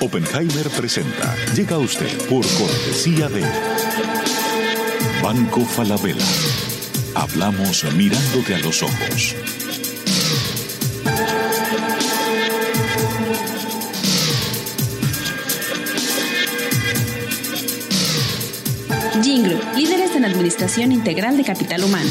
Oppenheimer presenta. Llega a usted por cortesía de Banco Falabella. Hablamos mirándote a los ojos. Jingle, líderes en administración integral de capital humano.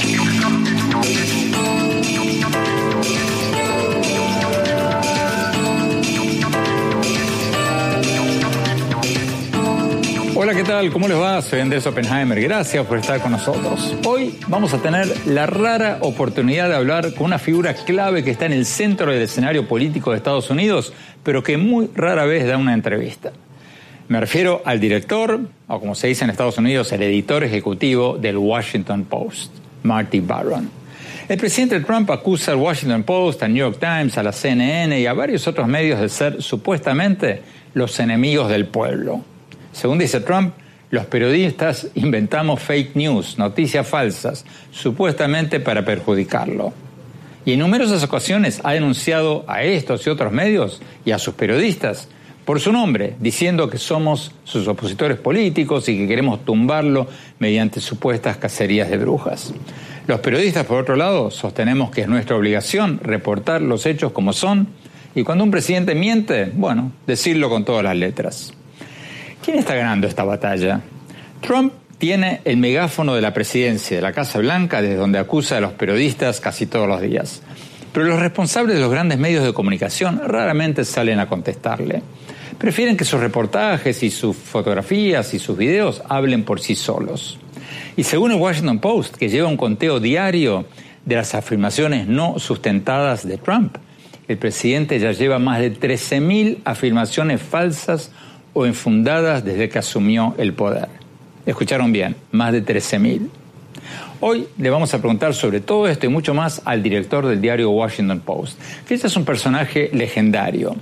Tal? ¿Cómo les va? Soy Andrés Oppenheimer. Gracias por estar con nosotros. Hoy vamos a tener la rara oportunidad de hablar con una figura clave que está en el centro del escenario político de Estados Unidos, pero que muy rara vez da una entrevista. Me refiero al director, o como se dice en Estados Unidos, el editor ejecutivo del Washington Post, Marty Barron. El presidente Trump acusa al Washington Post, al New York Times, a la CNN y a varios otros medios de ser supuestamente los enemigos del pueblo. Según dice Trump, los periodistas inventamos fake news, noticias falsas, supuestamente para perjudicarlo. Y en numerosas ocasiones ha denunciado a estos y otros medios y a sus periodistas por su nombre, diciendo que somos sus opositores políticos y que queremos tumbarlo mediante supuestas cacerías de brujas. Los periodistas, por otro lado, sostenemos que es nuestra obligación reportar los hechos como son y cuando un presidente miente, bueno, decirlo con todas las letras. ¿Quién está ganando esta batalla? Trump tiene el megáfono de la presidencia de la Casa Blanca desde donde acusa a los periodistas casi todos los días. Pero los responsables de los grandes medios de comunicación raramente salen a contestarle. Prefieren que sus reportajes y sus fotografías y sus videos hablen por sí solos. Y según el Washington Post, que lleva un conteo diario de las afirmaciones no sustentadas de Trump, el presidente ya lleva más de 13.000 afirmaciones falsas o infundadas desde que asumió el poder. Escucharon bien, más de 13.000. Hoy le vamos a preguntar sobre todo esto y mucho más al director del diario Washington Post, que este es un personaje legendario.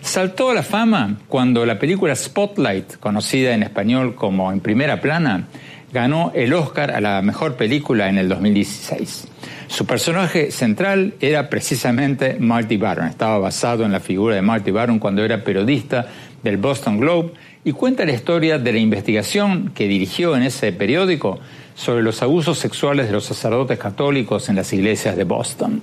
Saltó a la fama cuando la película Spotlight, conocida en español como En Primera Plana, ganó el Oscar a la mejor película en el 2016. Su personaje central era precisamente Marty Baron. Estaba basado en la figura de Marty Baron cuando era periodista del Boston Globe y cuenta la historia de la investigación que dirigió en ese periódico sobre los abusos sexuales de los sacerdotes católicos en las iglesias de Boston.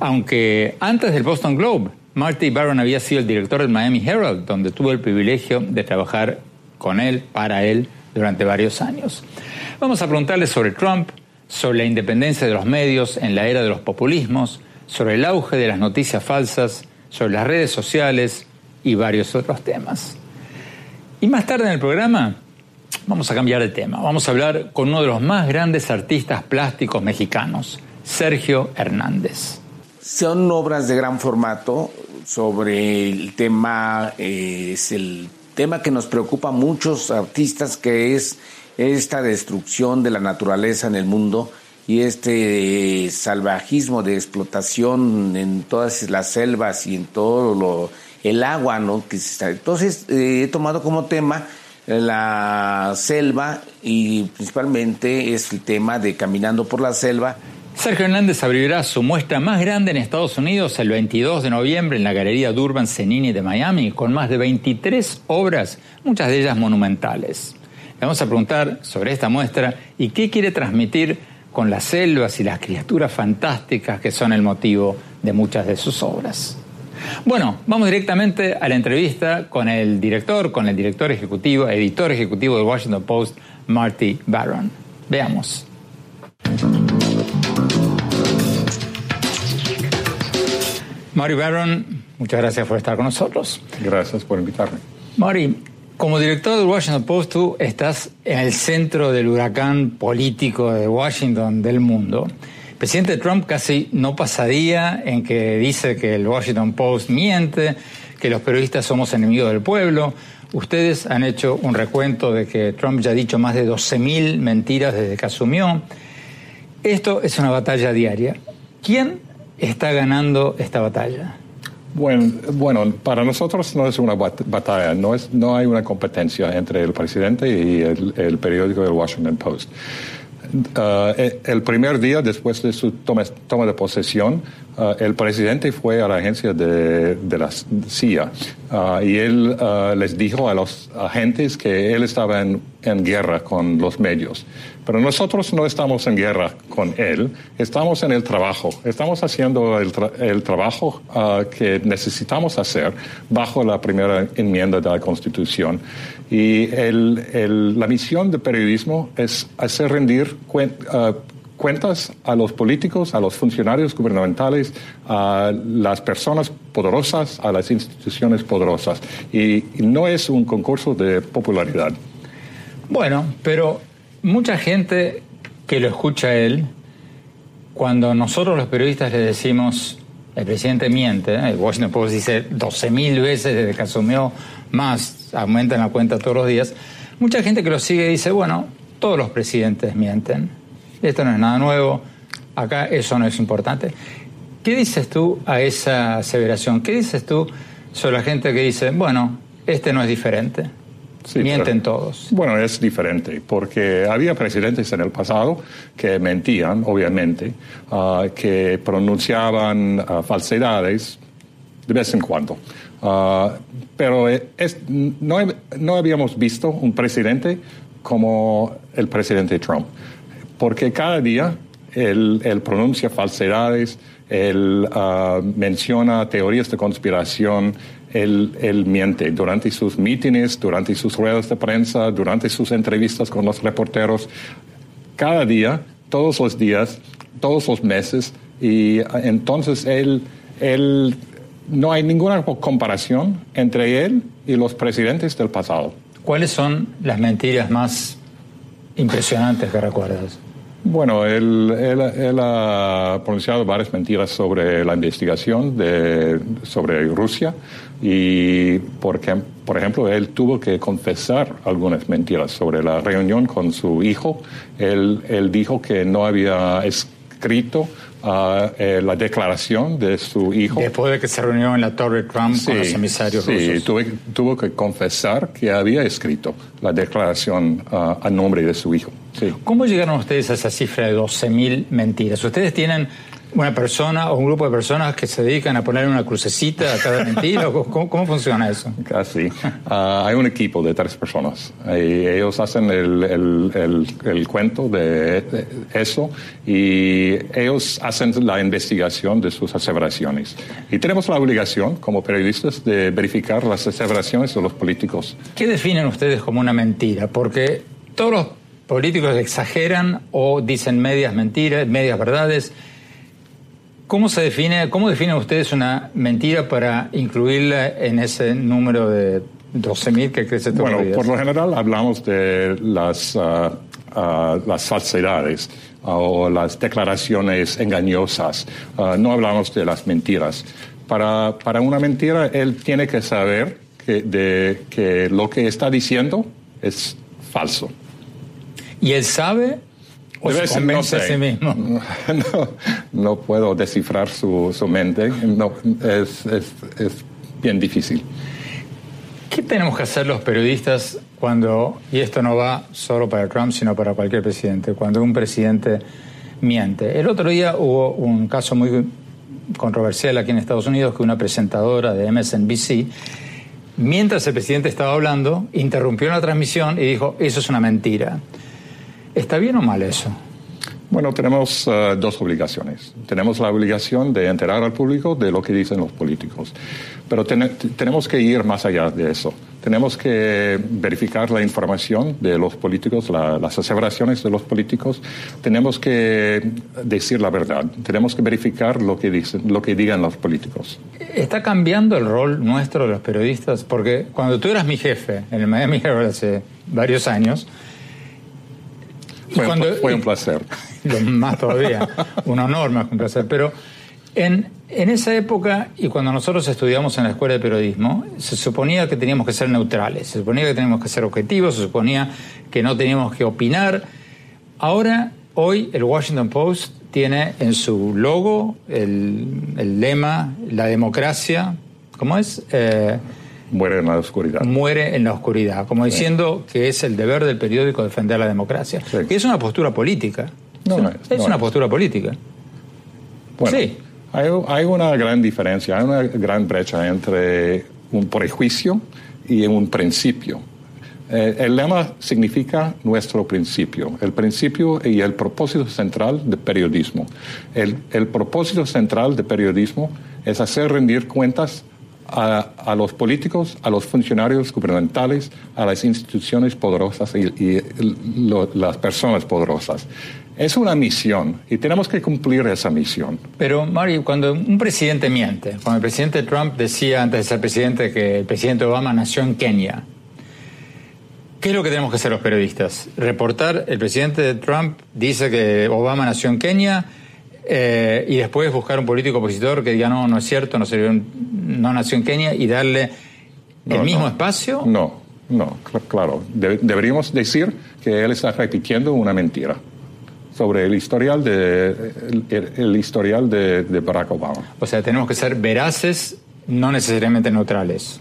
Aunque antes del Boston Globe, Marty Baron había sido el director del Miami Herald, donde tuve el privilegio de trabajar con él, para él, durante varios años. Vamos a preguntarle sobre Trump, sobre la independencia de los medios en la era de los populismos, sobre el auge de las noticias falsas, sobre las redes sociales y varios otros temas. Y más tarde en el programa vamos a cambiar de tema. Vamos a hablar con uno de los más grandes artistas plásticos mexicanos, Sergio Hernández. Son obras de gran formato sobre el tema, eh, es el tema que nos preocupa a muchos artistas, que es esta destrucción de la naturaleza en el mundo y este salvajismo de explotación en todas las selvas y en todo lo el agua, ¿no? Entonces eh, he tomado como tema la selva y principalmente es el tema de caminando por la selva. Sergio Hernández abrirá su muestra más grande en Estados Unidos el 22 de noviembre en la Galería Durban Cenini de Miami, con más de 23 obras, muchas de ellas monumentales. Le vamos a preguntar sobre esta muestra y qué quiere transmitir con las selvas y las criaturas fantásticas que son el motivo de muchas de sus obras. Bueno, vamos directamente a la entrevista con el director, con el director ejecutivo, editor ejecutivo del Washington Post, Marty Barron. Veamos. Marty Barron, muchas gracias por estar con nosotros. Gracias por invitarme. Marty, como director del Washington Post, tú estás en el centro del huracán político de Washington, del mundo presidente Trump casi no pasaría en que dice que el Washington Post miente, que los periodistas somos enemigos del pueblo. Ustedes han hecho un recuento de que Trump ya ha dicho más de 12.000 mentiras desde que asumió. Esto es una batalla diaria. ¿Quién está ganando esta batalla? Bueno, para nosotros no es una batalla, no, es, no hay una competencia entre el presidente y el, el periódico del Washington Post. Uh, el primer día después de su toma, de posesión, uh, el presidente fue a la agencia de, la CIA uh, y él les dijo a los agentes que él estaba en, en guerra con los medios. Pero nosotros no estamos en guerra con él, estamos en el trabajo, estamos haciendo el, el trabajo uh, que necesitamos hacer bajo la primera enmienda de la Constitución. Y el, el, la misión del periodismo es hacer rendir uh, cuentas a los políticos, a los funcionarios gubernamentales, a las personas poderosas, a las instituciones poderosas. Y, no es un concurso de popularidad. Bueno, pero mucha gente que lo escucha él, cuando nosotros los periodistas le decimos, el presidente miente, ¿eh? el Washington Post dice 12.000 veces desde que asumió más, aumenta en la cuenta todos los días, mucha gente que lo sigue dice, bueno, todos los presidentes mienten, esto no es nada nuevo, acá eso no es importante. ¿Qué dices tú a esa aseveración? ¿Qué dices tú sobre la gente que dice, bueno, este no es diferente? Mienten todos. Bueno, es diferente, porque había presidentes en el pasado que mentían, obviamente, ah, que pronunciaban ah, falsedades de vez en cuando. Ah, pero es, no, no habíamos visto un presidente como el presidente Trump, porque cada día él, pronuncia falsedades, él menciona teorías de conspiración, él, miente durante sus mítines, durante sus ruedas de prensa, durante sus entrevistas con los reporteros, cada día, todos los días, todos los meses, y entonces él, él no hay ninguna comparación entre él y los presidentes del pasado. ¿Cuáles son las mentiras más impresionantes que recuerdas? Bueno, él, él, ha pronunciado varias mentiras sobre la investigación de, sobre Rusia y, porque, por ejemplo, él tuvo que confesar algunas mentiras sobre la reunión con su hijo. Él, él dijo que no había escrito uh, la declaración de su hijo. Después de que se reunió en la Torre Trump con los emisarios sí, rusos. Sí, tuvo que confesar que había escrito la declaración uh, a nombre de su hijo. Sí. ¿Cómo llegaron ustedes a esa cifra de 12.000 mentiras? ¿Ustedes tienen una persona o un grupo de personas que se dedican a poner una crucecita a cada mentira? ¿Cómo, ¿Cómo, funciona eso? Casi. Ah, hay un equipo de tres personas y ellos hacen el, el, el, cuento de eso y ellos hacen la investigación de sus aseveraciones. Y tenemos la obligación, como periodistas, de verificar las aseveraciones de los políticos. ¿Qué definen ustedes como una mentira? Porque todos los políticos exageran o dicen medias mentiras, medias verdades. ¿Cómo se define, cómo definen ustedes una mentira para incluirla en ese número de 12.000 que crece todos Bueno, los días? por lo general hablamos de las, uh, uh, las falsedades uh, o las declaraciones engañosas. no hablamos de las mentiras. Para, para una mentira, él tiene que saber que, de, que lo que está diciendo es falso. ¿Y él sabe o se convence no a sí mismo? No, no puedo descifrar su, su mente. No, es, es, es, bien difícil. ¿Qué tenemos que hacer los periodistas cuando, y esto no va solo para Trump, sino para cualquier presidente, cuando un presidente miente? El otro día hubo un caso muy controversial aquí en Estados Unidos que una presentadora de MSNBC, mientras el presidente estaba hablando, interrumpió la transmisión y dijo, eso es una mentira. ¿Está bien o mal eso? Bueno, tenemos uh, dos obligaciones. Tenemos la obligación de enterar al público de lo que dicen los políticos, pero ten tenemos que ir más allá de eso. Tenemos que verificar la información de los políticos, la, las aseveraciones de los políticos. Tenemos que decir la verdad. Tenemos que verificar lo que dicen, lo que digan los políticos. ¿Está cambiando el rol nuestro de los periodistas? Porque cuando tú eras mi jefe en el Miami Herald hace varios años, fue, cuando, fue un placer. Lo más todavía, un honor más que un placer. Pero en, en esa época y cuando nosotros estudiamos en la escuela de periodismo, se suponía que teníamos que ser neutrales, se suponía que teníamos que ser objetivos, se suponía que no teníamos que opinar. Ahora, hoy, el Washington Post tiene en su logo el, el lema, la democracia, ¿cómo es? Eh, muere en la oscuridad. Muere en la oscuridad, como diciendo sí. que es el deber del periódico defender la democracia. Sí. Que es una postura política. No, o sea, no es, es no una es. postura política. Bueno, sí. hay, hay, una gran diferencia, hay una gran brecha entre un prejuicio y un principio. Eh, el lema significa nuestro principio, el principio y el propósito central del periodismo. El, el propósito central del periodismo es hacer rendir cuentas a, los políticos, a los funcionarios gubernamentales, a las instituciones poderosas y, las personas poderosas. Es una misión y tenemos que cumplir esa misión. Pero, Mario, cuando un presidente miente, cuando el presidente Trump decía antes de ser presidente que el presidente Obama nació en Kenia, ¿qué es lo que tenemos que hacer los periodistas? Reportar, el presidente Trump dice que Obama nació en Kenia, eh, y después buscar un político opositor que diga no, no es cierto, no, se, no nació en Kenia y darle no, el mismo no, espacio. No, no, cl claro. De deberíamos decir que él está repitiendo una mentira sobre el historial de, el, el historial de, de, Barack Obama. O sea, tenemos que ser veraces, no necesariamente neutrales.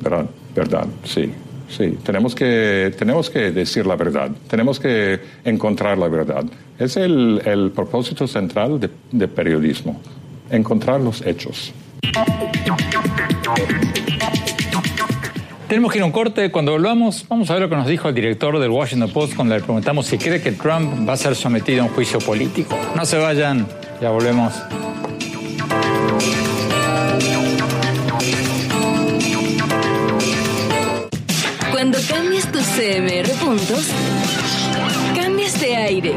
Verdad, verdad, sí. Sí, tenemos que, tenemos que decir la verdad, tenemos que encontrar la verdad. Es el, el propósito central de, de, periodismo, encontrar los hechos. Tenemos que ir a un corte. Cuando volvamos, vamos a ver lo que nos dijo el director del Washington Post cuando le preguntamos si cree que Trump va a ser sometido a un juicio político. No se vayan, ya volvemos. CMR puntos, cambias de aire,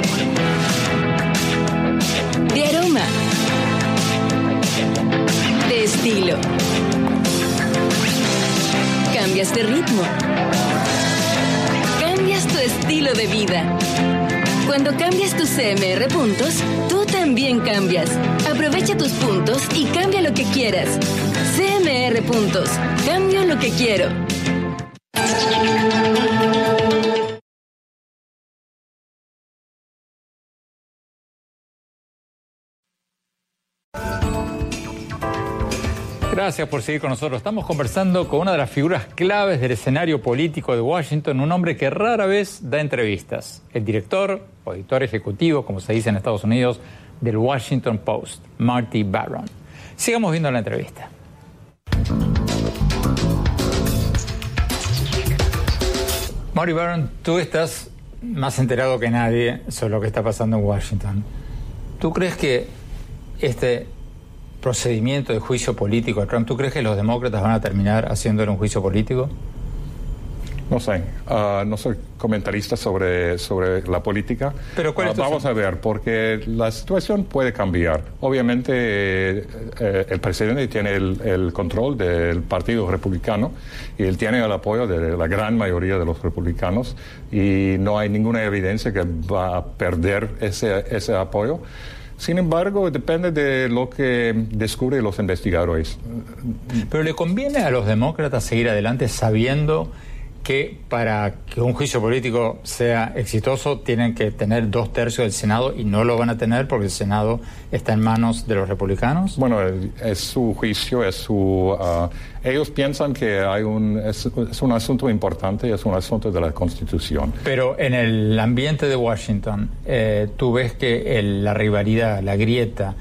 de aroma, de estilo. Cambias de ritmo. Cambias tu estilo de vida. Cuando cambias tus CMR puntos, tú también cambias. Aprovecha tus puntos y cambia lo que quieras. CMR puntos. Cambio lo que quiero. Gracias por seguir con nosotros. Estamos conversando con una de las figuras claves del escenario político de Washington, un hombre que rara vez da entrevistas, el director o editor ejecutivo, como se dice en Estados Unidos, del Washington Post, Marty Barron. Sigamos viendo la entrevista. Marty Barron, tú estás más enterado que nadie sobre lo que está pasando en Washington. ¿Tú crees que este procedimiento de juicio político a Trump, ¿tú crees que los demócratas van a terminar haciéndole un juicio político? No sé, uh, no soy comentarista sobre, sobre la política. Pero ¿cuál es uh, vamos a ver, porque la situación puede cambiar. Obviamente eh, eh, el presidente tiene el, el, control del Partido Republicano y él tiene el apoyo de la gran mayoría de los republicanos y no hay ninguna evidencia que va a perder ese, ese apoyo. Sin embargo, depende de lo que descubren los investigadores. Pero le conviene a los demócratas seguir adelante sabiendo que para que un juicio político sea exitoso tienen que tener dos tercios del Senado y no lo van a tener porque el Senado está en manos de los republicanos? Bueno, es su juicio, es su... Uh, ellos piensan que hay un, es, un asunto importante, es un asunto de la Constitución. Pero en el ambiente de Washington, eh, tú ves que la rivalidad, la grieta,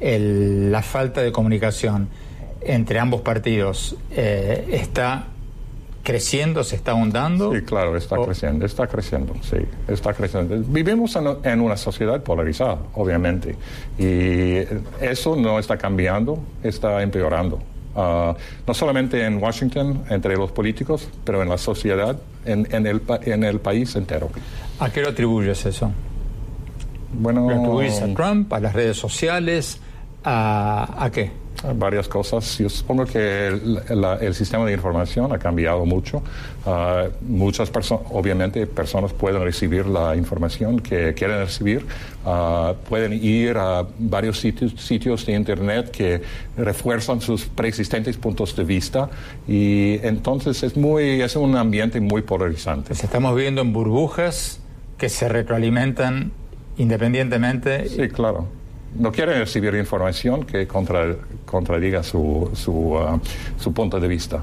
la falta de comunicación entre ambos partidos eh, está creciendo, se está ahondando? Sí, claro, está creciendo, está creciendo, sí, está creciendo. Vivimos en, una sociedad polarizada, obviamente, y eso no está cambiando, está empeorando. Ah, no solamente en Washington, entre los políticos, pero en la sociedad, en, el, en el país entero. ¿A qué lo atribuyes eso? Bueno, ¿Lo atribuyes a Trump, a las redes sociales? ¿A, a qué? Varias cosas. Yo supongo que el, sistema de información ha cambiado mucho. Ah, muchas personas, obviamente, personas pueden recibir la información que quieren recibir. Ah, pueden ir a varios sitios, sitios de Internet que refuerzan sus preexistentes puntos de vista. Y entonces es, muy, es un ambiente muy polarizante. Estamos viendo en burbujas que se retroalimentan independientemente. Sí, claro no quieren recibir información que contradiga su, su, uh, su, punto de vista.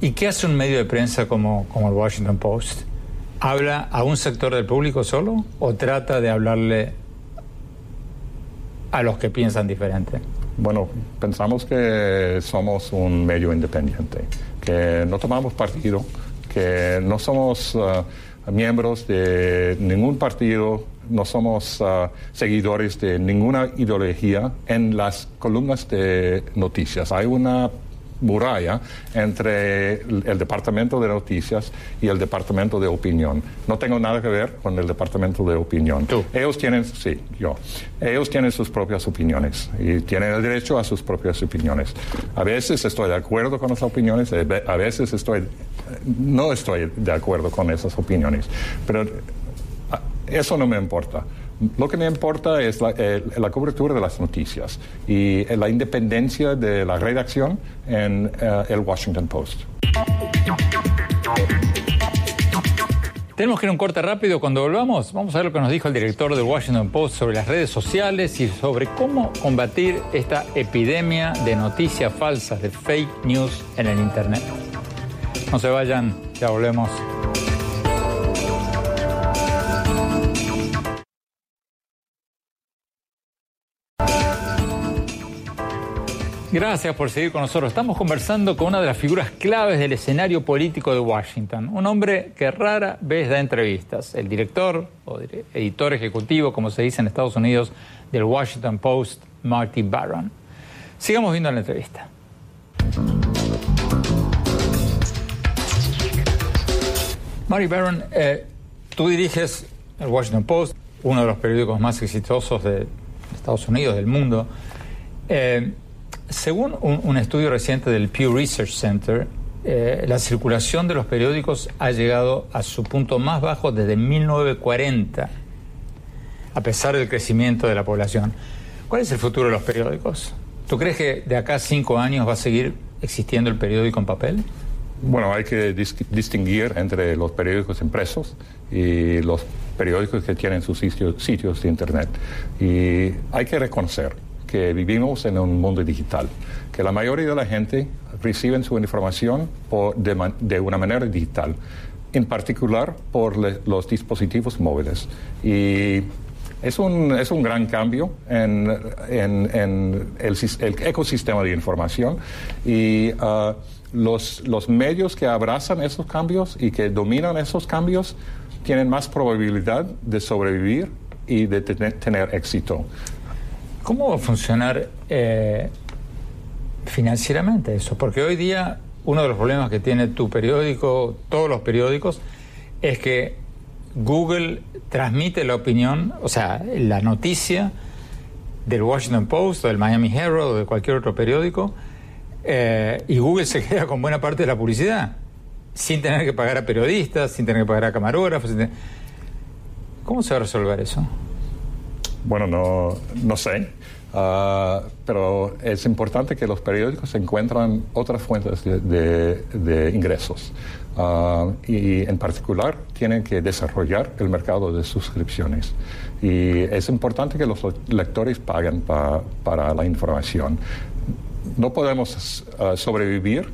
¿Y qué hace un medio de prensa como, como el Washington Post? ¿Habla a un sector del público solo o trata de hablarle a los que piensan diferente? Bueno, pensamos que somos un medio independiente, que no tomamos partido, que no somos uh, miembros de ningún partido no somos ah, seguidores de ninguna ideología en las columnas de noticias. Hay una muralla entre el, departamento de noticias y el departamento de opinión. No tengo nada que ver con el departamento de opinión. ¿Tú? Ellos tienen, sí, yo. Ellos tienen sus propias opiniones y tienen el derecho a sus propias opiniones. A veces estoy de acuerdo con las opiniones, a veces estoy, no estoy de acuerdo con esas opiniones. Pero eso no me importa. Lo que me importa es eh, la, cobertura de las noticias y eh, la independencia de la redacción en eh, el Washington Post. Tenemos que ir a un corte rápido. Cuando volvamos, vamos a ver lo que nos dijo el director del Washington Post sobre las redes sociales y sobre cómo combatir esta epidemia de noticias falsas, de fake news en el Internet. No se vayan, ya volvemos. Gracias por seguir con nosotros. Estamos conversando con una de las figuras claves del escenario político de Washington, un hombre que rara vez da entrevistas, el director o editor ejecutivo, como se dice en Estados Unidos, del Washington Post, Marty Barron. Sigamos viendo la entrevista. Marty Barron, eh, tú diriges el Washington Post, uno de los periódicos más exitosos de Estados Unidos, del mundo. Eh, según un, estudio reciente del Pew Research Center, eh, la circulación de los periódicos ha llegado a su punto más bajo desde 1940, a pesar del crecimiento de la población. ¿Cuál es el futuro de los periódicos? ¿Tú crees que de acá a cinco años va a seguir existiendo el periódico en papel? Bueno, hay que distinguir entre los periódicos impresos y los periódicos que tienen sus sitios de Internet. Y hay que reconocer que vivimos en un mundo digital, que la mayoría de la gente recibe su información de, una manera digital, en particular por los dispositivos móviles. Y es un, es un gran cambio en, el, ecosistema de información y uh, los, los medios que abrazan esos cambios y que dominan esos cambios tienen más probabilidad de sobrevivir y de tener éxito. ¿Cómo va a funcionar eh, financieramente eso? Porque hoy día uno de los problemas que tiene tu periódico, todos los periódicos, es que Google transmite la opinión, o sea, la noticia del Washington Post del Miami Herald o de cualquier otro periódico, eh, y Google se queda con buena parte de la publicidad, sin tener que pagar a periodistas, sin tener que pagar a camarógrafos. ¿Cómo se va a resolver eso? Bueno, no, no sé. Ah, pero es importante que los periódicos encuentran otras fuentes de, ingresos. Ah, y en particular tienen que desarrollar el mercado de suscripciones. Y es importante que los lectores paguen para la información. No podemos ah, sobrevivir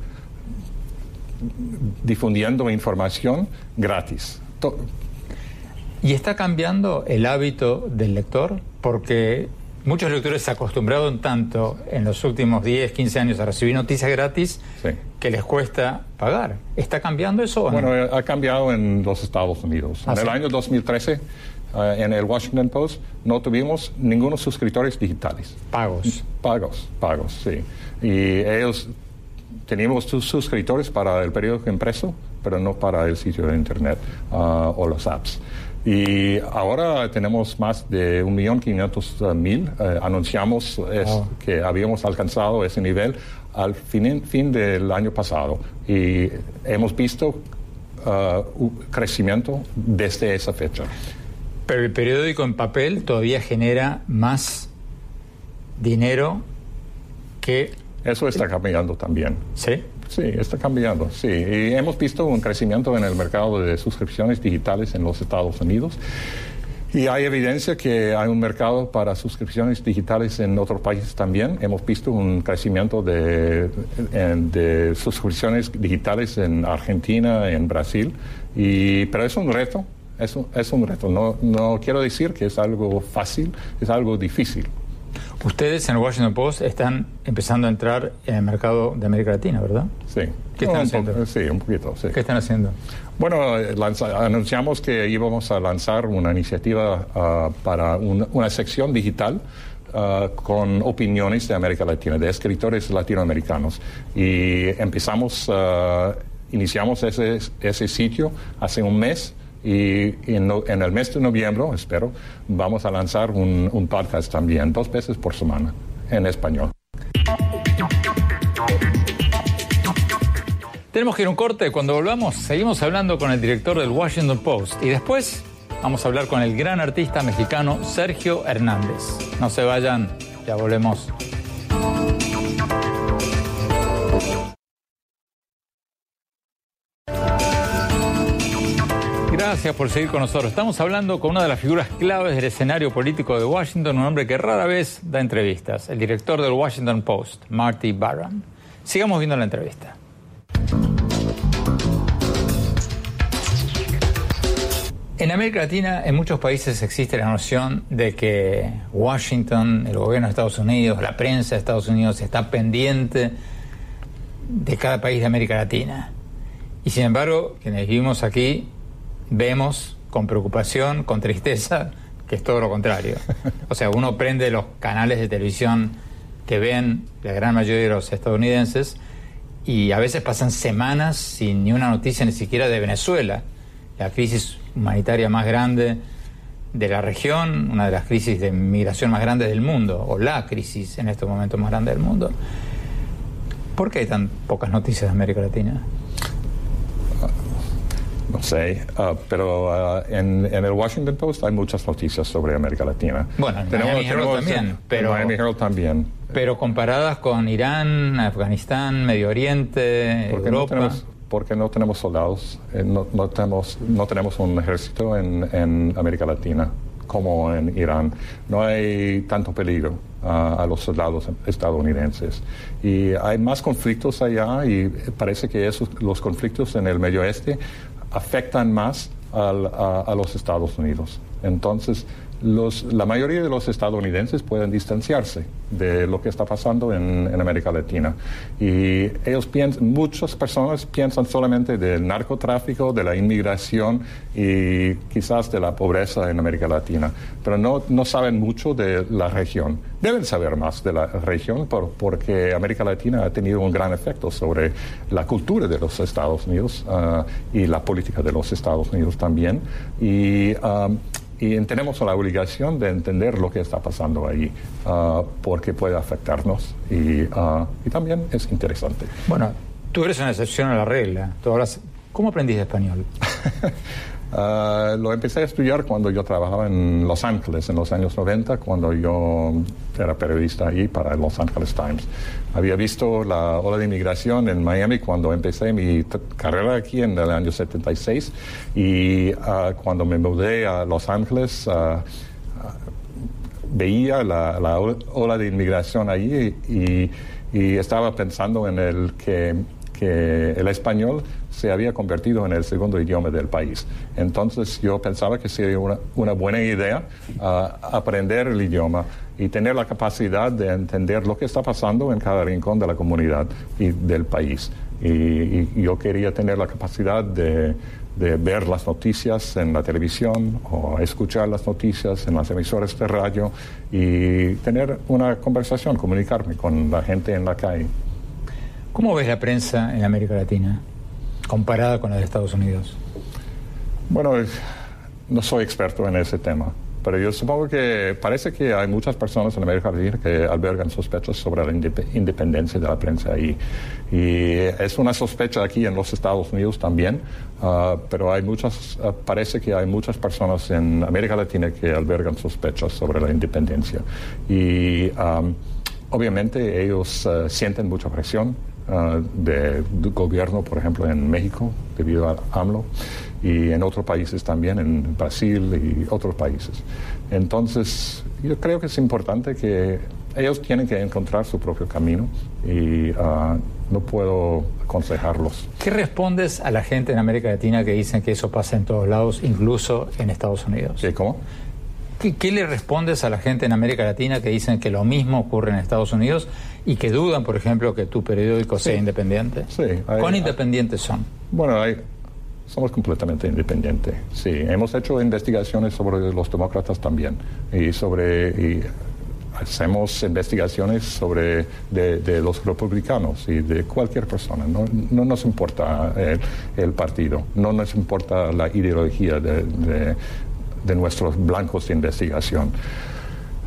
difundiendo información gratis. ¿Y está cambiando el hábito del lector? Porque muchos lectores se acostumbraron tanto en los últimos 10, 15 años a recibir noticias gratis que les cuesta pagar. ¿Está cambiando eso o no? Bueno, ha cambiado en los Estados Unidos. en ¿Ah, el año 2013, eh, en el Washington Post, no tuvimos ningunos suscriptores digitales. Pagos. Pagos, pagos, sí. Y ellos teníamos sus suscriptores para el periódico impreso, pero no para el sitio de Internet ah, o los apps. Y ahora tenemos más de 1.500.000. Eh, anunciamos que habíamos alcanzado ese nivel al fin, fin del año pasado y hemos visto un crecimiento desde esa fecha. Pero el periódico en papel todavía genera más dinero que... Eso está cambiando también. ¿Sí? Sí, está cambiando, sí. Y hemos visto un crecimiento en el mercado de suscripciones digitales en los Estados Unidos. Y hay evidencia que hay un mercado para suscripciones digitales en otros países también. Hemos visto un crecimiento de, de suscripciones digitales en Argentina, en Brasil. Y, pero es un reto, es un, es un reto. No, no quiero decir que es algo fácil, es algo difícil. Ustedes en el Washington Post están empezando a entrar en el mercado de América Latina, ¿verdad? Sí. ¿Qué están haciendo? sí, un poquito, sí. ¿Qué están haciendo? Bueno, anunciamos que íbamos a lanzar una iniciativa ah, para una sección digital ah, con opiniones de América Latina, de escritores latinoamericanos. Y empezamos, uh, iniciamos ese, ese sitio hace un mes y en, el mes de noviembre, espero, vamos a lanzar un, un podcast también, dos veces por semana, en español. Tenemos que ir a un corte. Cuando volvamos, seguimos hablando con el director del Washington Post. Y después vamos a hablar con el gran artista mexicano Sergio Hernández. No se vayan, ya volvemos. Gracias por seguir con nosotros. Estamos hablando con una de las figuras claves del escenario político de Washington, un hombre que rara vez da entrevistas, el director del Washington Post, Marty Barron. Sigamos viendo la entrevista. En América Latina, en muchos países existe la noción de que Washington, el gobierno de Estados Unidos, la prensa de Estados Unidos está pendiente de cada país de América Latina. Y sin embargo, quienes vivimos aquí vemos con preocupación, con tristeza, que es todo lo contrario. O sea, uno prende los canales de televisión que ven la gran mayoría de los estadounidenses y a veces pasan semanas sin ni una noticia ni siquiera de Venezuela, la crisis humanitaria más grande de la región, una de las crisis de migración más grandes del mundo, o la crisis en este momento más grande del mundo. ¿Por qué hay tan pocas noticias de América Latina? No sé, ah, pero ah, en, el Washington Post hay muchas noticias sobre América Latina. Bueno, en tenemos, Miami Herald también, pero, Miami Herald también. Pero comparadas con Irán, Afganistán, Medio Oriente, Europa. porque no tenemos soldados, eh, no, no, tenemos, no tenemos un ejército en, en América Latina como en Irán. No hay tanto peligro ah, a los soldados estadounidenses. Y hay más conflictos allá y parece que esos, los conflictos en el Medio Oeste afectan más a, los Estados Unidos. Entonces, la mayoría de los estadounidenses pueden distanciarse de lo que está pasando en, América Latina. Y ellos piensan, muchas personas piensan solamente del narcotráfico, de la inmigración y quizás de la pobreza en América Latina, pero no, no saben mucho de la región. Deben saber más de la región porque América Latina ha tenido un gran efecto sobre la cultura de los Estados Unidos ah, y la política de los Estados Unidos también. Y ah, y tenemos la obligación de entender lo que está pasando ahí, ah, porque puede afectarnos y, ah, y, también es interesante. Bueno, tú eres una excepción a la regla. Tú hablas ¿Cómo aprendiste español? Uh, lo empecé a estudiar cuando yo trabajaba en Los Ángeles en los años 90, cuando yo era periodista ahí para el Los Angeles Times. Había visto la ola de inmigración en Miami cuando empecé mi carrera aquí en el año 76 y uh, cuando me mudé a Los Ángeles uh, veía la, la, ola de inmigración allí y, estaba pensando en el que el español se había convertido en el segundo idioma del país. Entonces yo pensaba que sería una, buena idea aprender el idioma y tener la capacidad de entender lo que está pasando en cada rincón de la comunidad y del país. Y, y yo quería tener la capacidad de, de, ver las noticias en la televisión o escuchar las noticias en las emisoras de radio y tener una conversación, comunicarme con la gente en la calle. ¿Cómo ves la prensa en América Latina comparada con la de Estados Unidos? Bueno, no soy experto en ese tema, pero yo supongo que parece que hay muchas personas en América Latina que albergan sospechas sobre la independencia de la prensa ahí. Y es una sospecha aquí en los Estados Unidos también, uh, pero hay muchas, uh, parece que hay muchas personas en América Latina que albergan sospechas sobre la independencia. Y obviamente ellos uh, sienten mucha presión del gobierno, por ejemplo, en México, debido a AMLO, y en otros países también, en Brasil y otros países. Entonces, yo creo que es importante que ellos tienen que encontrar su propio camino y uh, no puedo aconsejarlos. ¿Qué respondes a la gente en América Latina que dicen que eso pasa en todos lados, incluso en Estados Unidos? ¿Sí, ¿Cómo? ¿Qué, ¿Qué, le respondes a la gente en América Latina que dicen que lo mismo ocurre en Estados Unidos y que dudan, por ejemplo, que tu periódico sí. sea independiente? Sí. Hay, ¿Cuán independientes son? Bueno, hay, somos completamente independientes. Sí, hemos hecho investigaciones sobre los demócratas también y sobre hacemos investigaciones sobre de, los republicanos y de cualquier persona. No, no nos importa el, partido, no nos importa la ideología de, de nuestros blancos de investigación.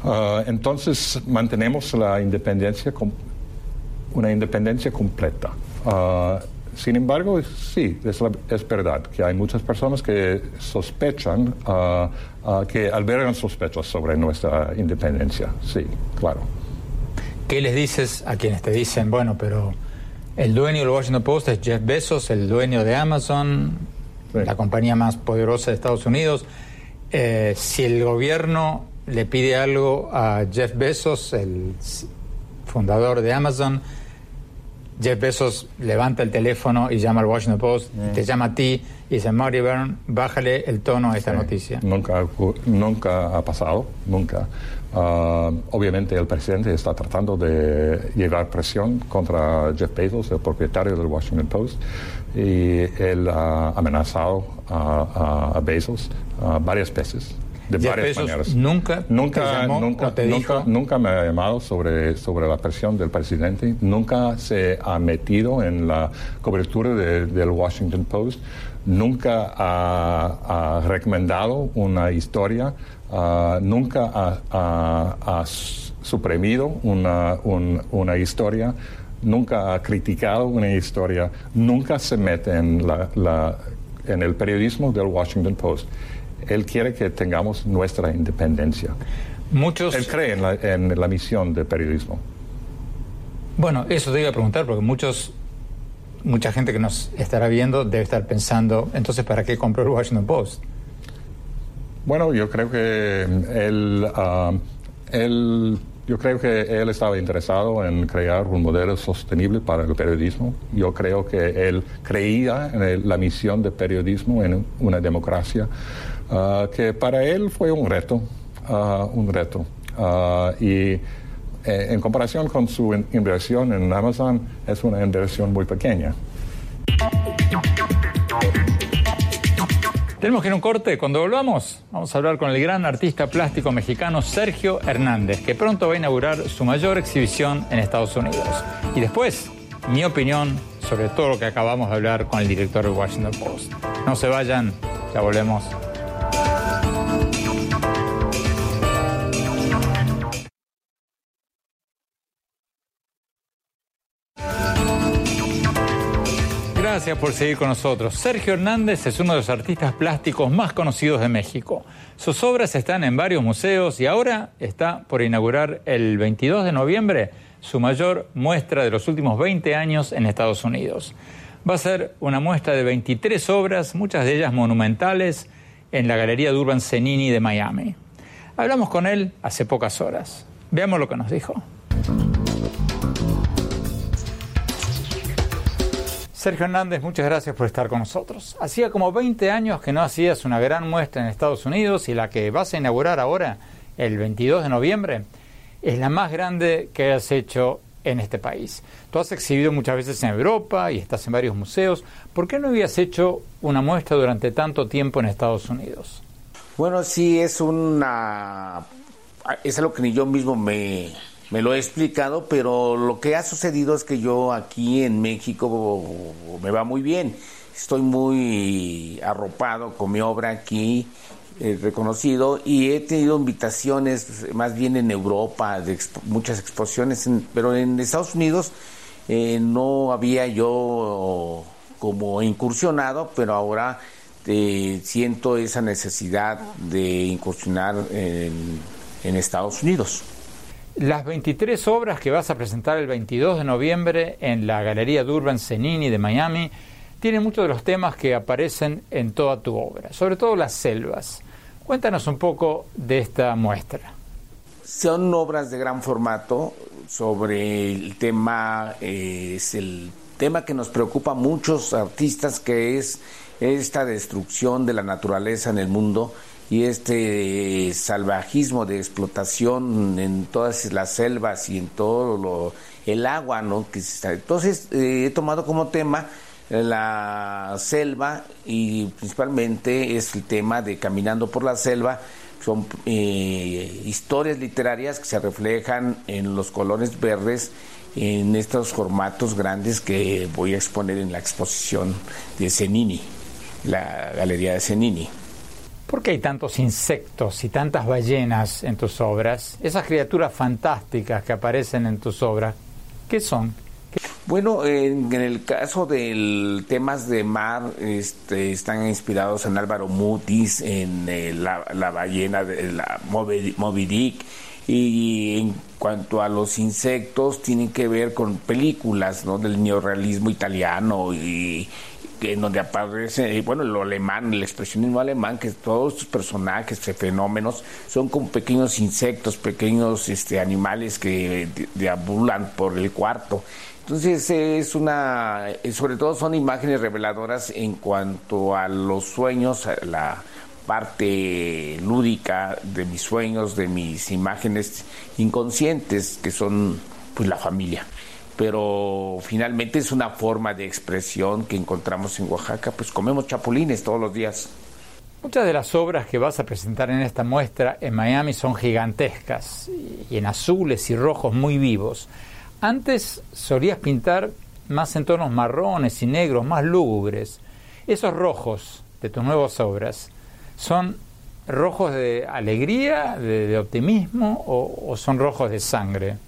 Uh, entonces mantenemos la independencia, una independencia completa. Uh, sin embargo, sí, es, la, es, verdad que hay muchas personas que sospechan, uh, que albergan sospechas sobre nuestra independencia. Sí, claro. ¿Qué les dices a quienes te dicen, bueno, pero el dueño del Washington Post es Jeff Bezos, el dueño de Amazon, sí. la compañía más poderosa de Estados Unidos? Eh, si el gobierno le pide algo a Jeff Bezos, el fundador de Amazon, Jeff Bezos levanta el teléfono y llama al Washington Post, mm. te llama a ti y dice, Marty Byrne, bájale el tono a esta sí, noticia. Nunca, nunca ha pasado, nunca. Uh, obviamente el presidente está tratando de llevar presión contra Jeff Bezos, el propietario del Washington Post, y él ha amenazado a, a, a Bezos uh, varias veces. De Jeff varias maneras. Nunca, nunca, te llamó nunca, o te nunca, dijo... nunca me ha llamado sobre, sobre la presión del presidente, nunca se ha metido en la cobertura de, del Washington Post, nunca ha, ha recomendado una historia, uh, nunca ha, ha, ha suprimido una, un, una historia. Nunca ha criticado una historia, nunca se mete en, la, la, en el periodismo del Washington Post. Él quiere que tengamos nuestra independencia. Muchos... Él cree en la, en la misión del periodismo. Bueno, eso te iba a preguntar, porque muchos, mucha gente que nos estará viendo debe estar pensando, entonces, ¿para qué compró el Washington Post? Bueno, yo creo que él, uh, él yo creo que él estaba interesado en crear un modelo sostenible para el periodismo. Yo creo que él creía en el, la misión de periodismo en una democracia, uh, que para él fue un reto, uh, un reto. Uh, y eh, en comparación con su inversión en Amazon, es una inversión muy pequeña. Tenemos que ir a un corte. Cuando volvamos, vamos a hablar con el gran artista plástico mexicano Sergio Hernández, que pronto va a inaugurar su mayor exhibición en Estados Unidos. Y después, mi opinión sobre todo lo que acabamos de hablar con el director del Washington Post. No se vayan, ya volvemos. Gracias por seguir con nosotros. Sergio Hernández es uno de los artistas plásticos más conocidos de México. Sus obras están en varios museos y ahora está por inaugurar el 22 de noviembre su mayor muestra de los últimos 20 años en Estados Unidos. Va a ser una muestra de 23 obras, muchas de ellas monumentales, en la Galería de Urban Cenini de Miami. Hablamos con él hace pocas horas. Veamos lo que nos dijo. Sergio Hernández, muchas gracias por estar con nosotros. Hacía como 20 años que no hacías una gran muestra en Estados Unidos y la que vas a inaugurar ahora, el 22 de noviembre, es la más grande que has hecho en este país. Tú has exhibido muchas veces en Europa y estás en varios museos. ¿Por qué no habías hecho una muestra durante tanto tiempo en Estados Unidos? Bueno, sí, es una... Es algo que ni yo mismo me, me lo he explicado, pero lo que ha sucedido es que yo aquí en México me va muy bien. Estoy muy arropado con mi obra aquí, eh, reconocido, y he tenido invitaciones más bien en Europa, de muchas exposiciones, pero en Estados Unidos eh, no había yo como incursionado, pero ahora eh, siento esa necesidad de incursionar en, en Estados Unidos. Las 23 obras que vas a presentar el 22 de noviembre en la Galería Durban Cenini de Miami tienen muchos de los temas que aparecen en toda tu obra, sobre todo las selvas. Cuéntanos un poco de esta muestra. Son obras de gran formato sobre el tema, eh, es el tema que nos preocupa a muchos artistas, que es esta destrucción de la naturaleza en el mundo y este salvajismo de explotación en todas las selvas y en todo lo, el agua, ¿no? Que Entonces eh, he tomado como tema la selva y principalmente es el tema de caminando por la selva. Son eh, historias literarias que se reflejan en los colores verdes en estos formatos grandes que voy a exponer en la exposición de Cenini, la galería de Cenini. ¿Por qué hay tantos insectos y tantas ballenas en tus obras? Esas criaturas fantásticas que aparecen en tus obras, ¿qué son? Bueno, en, el caso del temas de mar, este, están inspirados en Álvaro Mutis, en eh, la, ballena de la Moby Dick, y en cuanto a los insectos, tienen que ver con películas ¿no? del neorrealismo italiano y, en donde aparece, bueno, lo alemán, el expresionismo alemán, que todos estos personajes, fenómenos, son como pequeños insectos, pequeños este, animales que deambulan por el cuarto. Entonces es una, sobre todo son imágenes reveladoras en cuanto a los sueños, la parte lúdica de mis sueños, de mis imágenes inconscientes, que son pues la familia pero finalmente es una forma de expresión que encontramos en Oaxaca, pues comemos chapulines todos los días. Muchas de las obras que vas a presentar en esta muestra en Miami son gigantescas y en azules y rojos muy vivos. Antes solías pintar más en tonos marrones y negros, más lúgubres. Esos rojos de tus nuevas obras son rojos de alegría, de, optimismo o son rojos de sangre.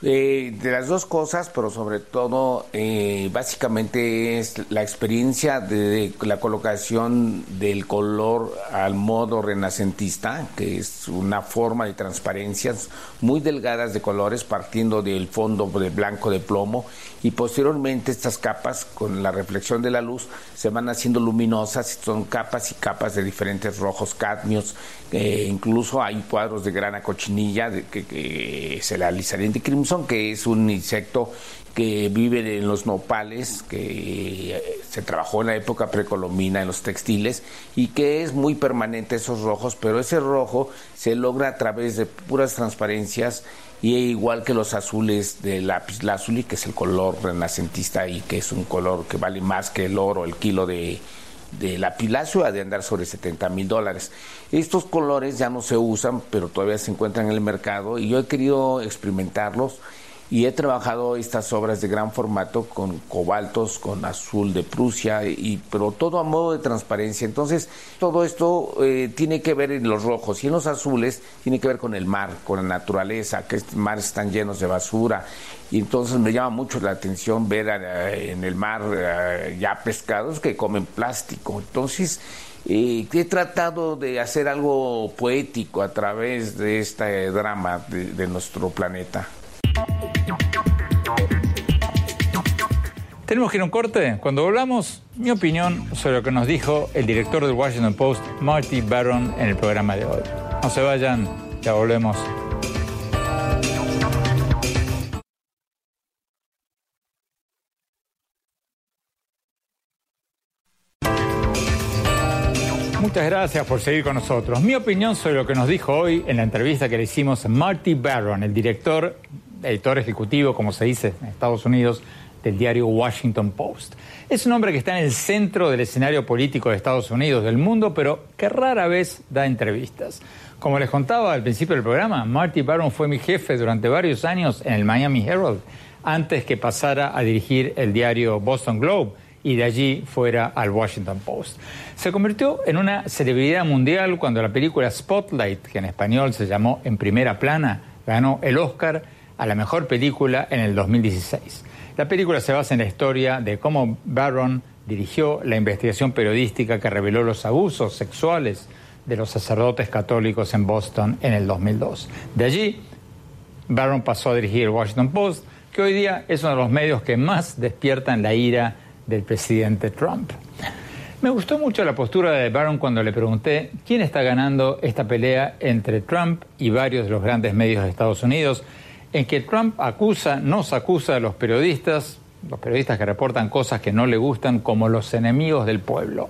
Eh, de las dos cosas, pero sobre todo, eh, básicamente es la experiencia de, la colocación del color al modo renacentista, que es una forma de transparencias muy delgadas de colores partiendo del fondo de blanco de plomo y posteriormente estas capas con la reflexión de la luz se van haciendo luminosas, son capas y capas de diferentes rojos cadmios, eh, incluso hay cuadros de grana cochinilla de, que, que se la de crimson, que es un insecto que vive en los nopales, que eh, se trabajó en la época precolombina en los textiles y que es muy permanente esos rojos, pero ese rojo se logra a través de puras transparencias y igual que los azules de lápiz lazuli, que es el color renacentista y que es un color que vale más que el oro, el kilo de, de lapislacio ha de andar sobre 70 mil dólares. Estos colores ya no se usan, pero todavía se encuentran en el mercado y yo he querido experimentarlos y he trabajado estas obras de gran formato con cobaltos, con azul de Prusia, y, pero todo a modo de transparencia. Entonces, todo esto eh, tiene que ver en los rojos y en los azules tiene que ver con el mar, con la naturaleza, que estos mares están llenos de basura. Y entonces me llama mucho la atención ver eh, en el mar eh, ya pescados que comen plástico. Entonces, he tratado de hacer algo poético a través de este drama de nuestro planeta. Tenemos que ir a un corte. Cuando volvamos, mi opinión sobre lo que nos dijo el director del Washington Post, Marty Baron, en el programa de hoy. No se vayan, ya volvemos. Muchas gracias por seguir con nosotros. Mi opinión sobre lo que nos dijo hoy en la entrevista que le hicimos a Marty Barron, el director editor ejecutivo, como se dice en Estados Unidos, del diario Washington Post. Es un hombre que está en el centro del escenario político de Estados Unidos, del mundo, pero que rara vez da entrevistas. Como les contaba al principio del programa, Marty Baron fue mi jefe durante varios años en el Miami Herald, antes que pasara a dirigir el diario Boston Globe y de allí fuera al Washington Post. Se convirtió en una celebridad mundial cuando la película Spotlight, que en español se llamó En Primera Plana, ganó el Oscar a la mejor película en el 2016. La película se basa en la historia de cómo Barron dirigió la investigación periodística que reveló los abusos sexuales de los sacerdotes católicos en Boston en el 2002. De allí, Barron pasó a dirigir el Washington Post, que hoy día es uno de los medios que más despiertan la ira del presidente Trump. Me gustó mucho la postura de Barron cuando le pregunté quién está ganando esta pelea entre Trump y varios de los grandes medios de Estados Unidos en que Trump acusa, nos acusa a los periodistas, los periodistas que reportan cosas que no le gustan, como los enemigos del pueblo.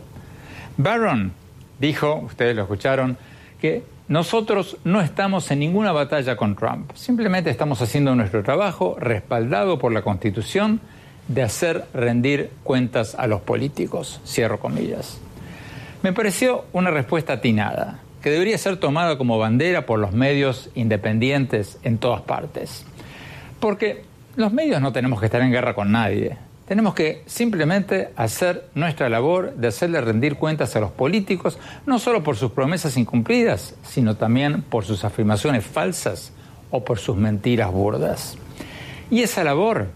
Barron dijo, ustedes lo escucharon, que nosotros no estamos en ninguna batalla con Trump, simplemente estamos haciendo nuestro trabajo respaldado por la Constitución de hacer rendir cuentas a los políticos, cierro comillas. Me pareció una respuesta atinada que debería ser tomada como bandera por los medios independientes en todas partes. Porque los medios no tenemos que estar en guerra con nadie. Tenemos que simplemente hacer nuestra labor de hacerle rendir cuentas a los políticos, no solo por sus promesas incumplidas, sino también por sus afirmaciones falsas o por sus mentiras burdas. Y esa labor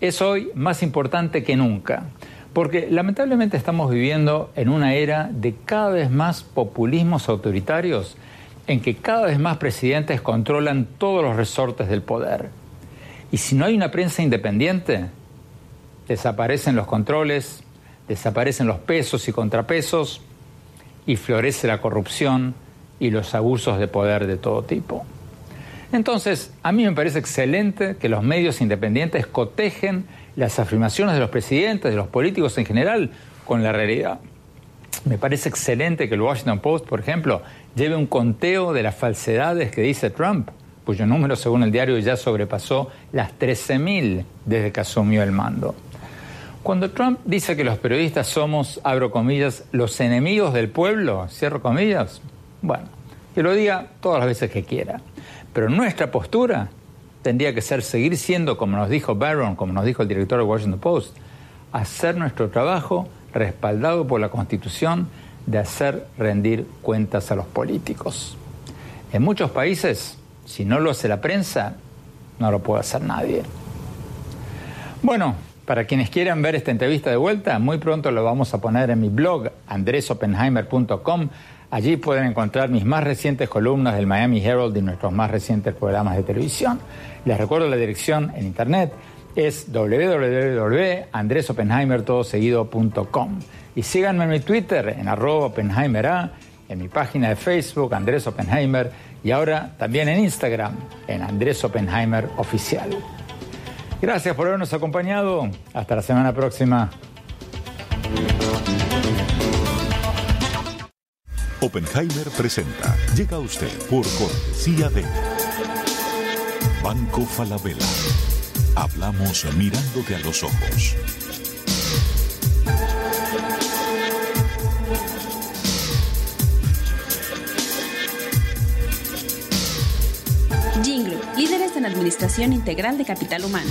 es hoy más importante que nunca. Porque lamentablemente estamos viviendo en una era de cada vez más populismos autoritarios en que cada vez más presidentes controlan todos los resortes del poder. Y si no hay una prensa independiente, desaparecen los controles, desaparecen los pesos y contrapesos y florece la corrupción y los abusos de poder de todo tipo. Entonces, a mí me parece excelente que los medios independientes cotejen las afirmaciones de los presidentes, de los políticos en general, con la realidad. Me parece excelente que el Washington Post, por ejemplo, lleve un conteo de las falsedades que dice Trump, cuyo número, según el diario, ya sobrepasó las 13.000 desde que asumió el mando. Cuando Trump dice que los periodistas somos, abro comillas, los enemigos del pueblo, cierro comillas, bueno, que lo diga todas las veces que quiera. Pero nuestra postura tendría que ser seguir siendo, como nos dijo Barron, como nos dijo el director de Washington Post, hacer nuestro trabajo respaldado por la Constitución de hacer rendir cuentas a los políticos. En muchos países, si no lo hace la prensa, no lo puede hacer nadie. Bueno, para quienes quieran ver esta entrevista de vuelta, muy pronto lo vamos a poner en mi blog andresopenheimer.com Allí pueden encontrar mis más recientes columnas del Miami Herald y nuestros más recientes programas de televisión. Les recuerdo la dirección en internet es www.andresopenheimertodoseguido.com y síganme en mi Twitter en arroba en mi página de Facebook Andrés Oppenheimer y ahora también en Instagram en Andrés Oppenheimer Oficial. Gracias por habernos acompañado. Hasta la semana próxima. Oppenheimer presenta. Llega usted por cortesía de Banco Falabella. Hablamos mirándote a los ojos. Jingle, líderes en Administración Integral de Capital Humano.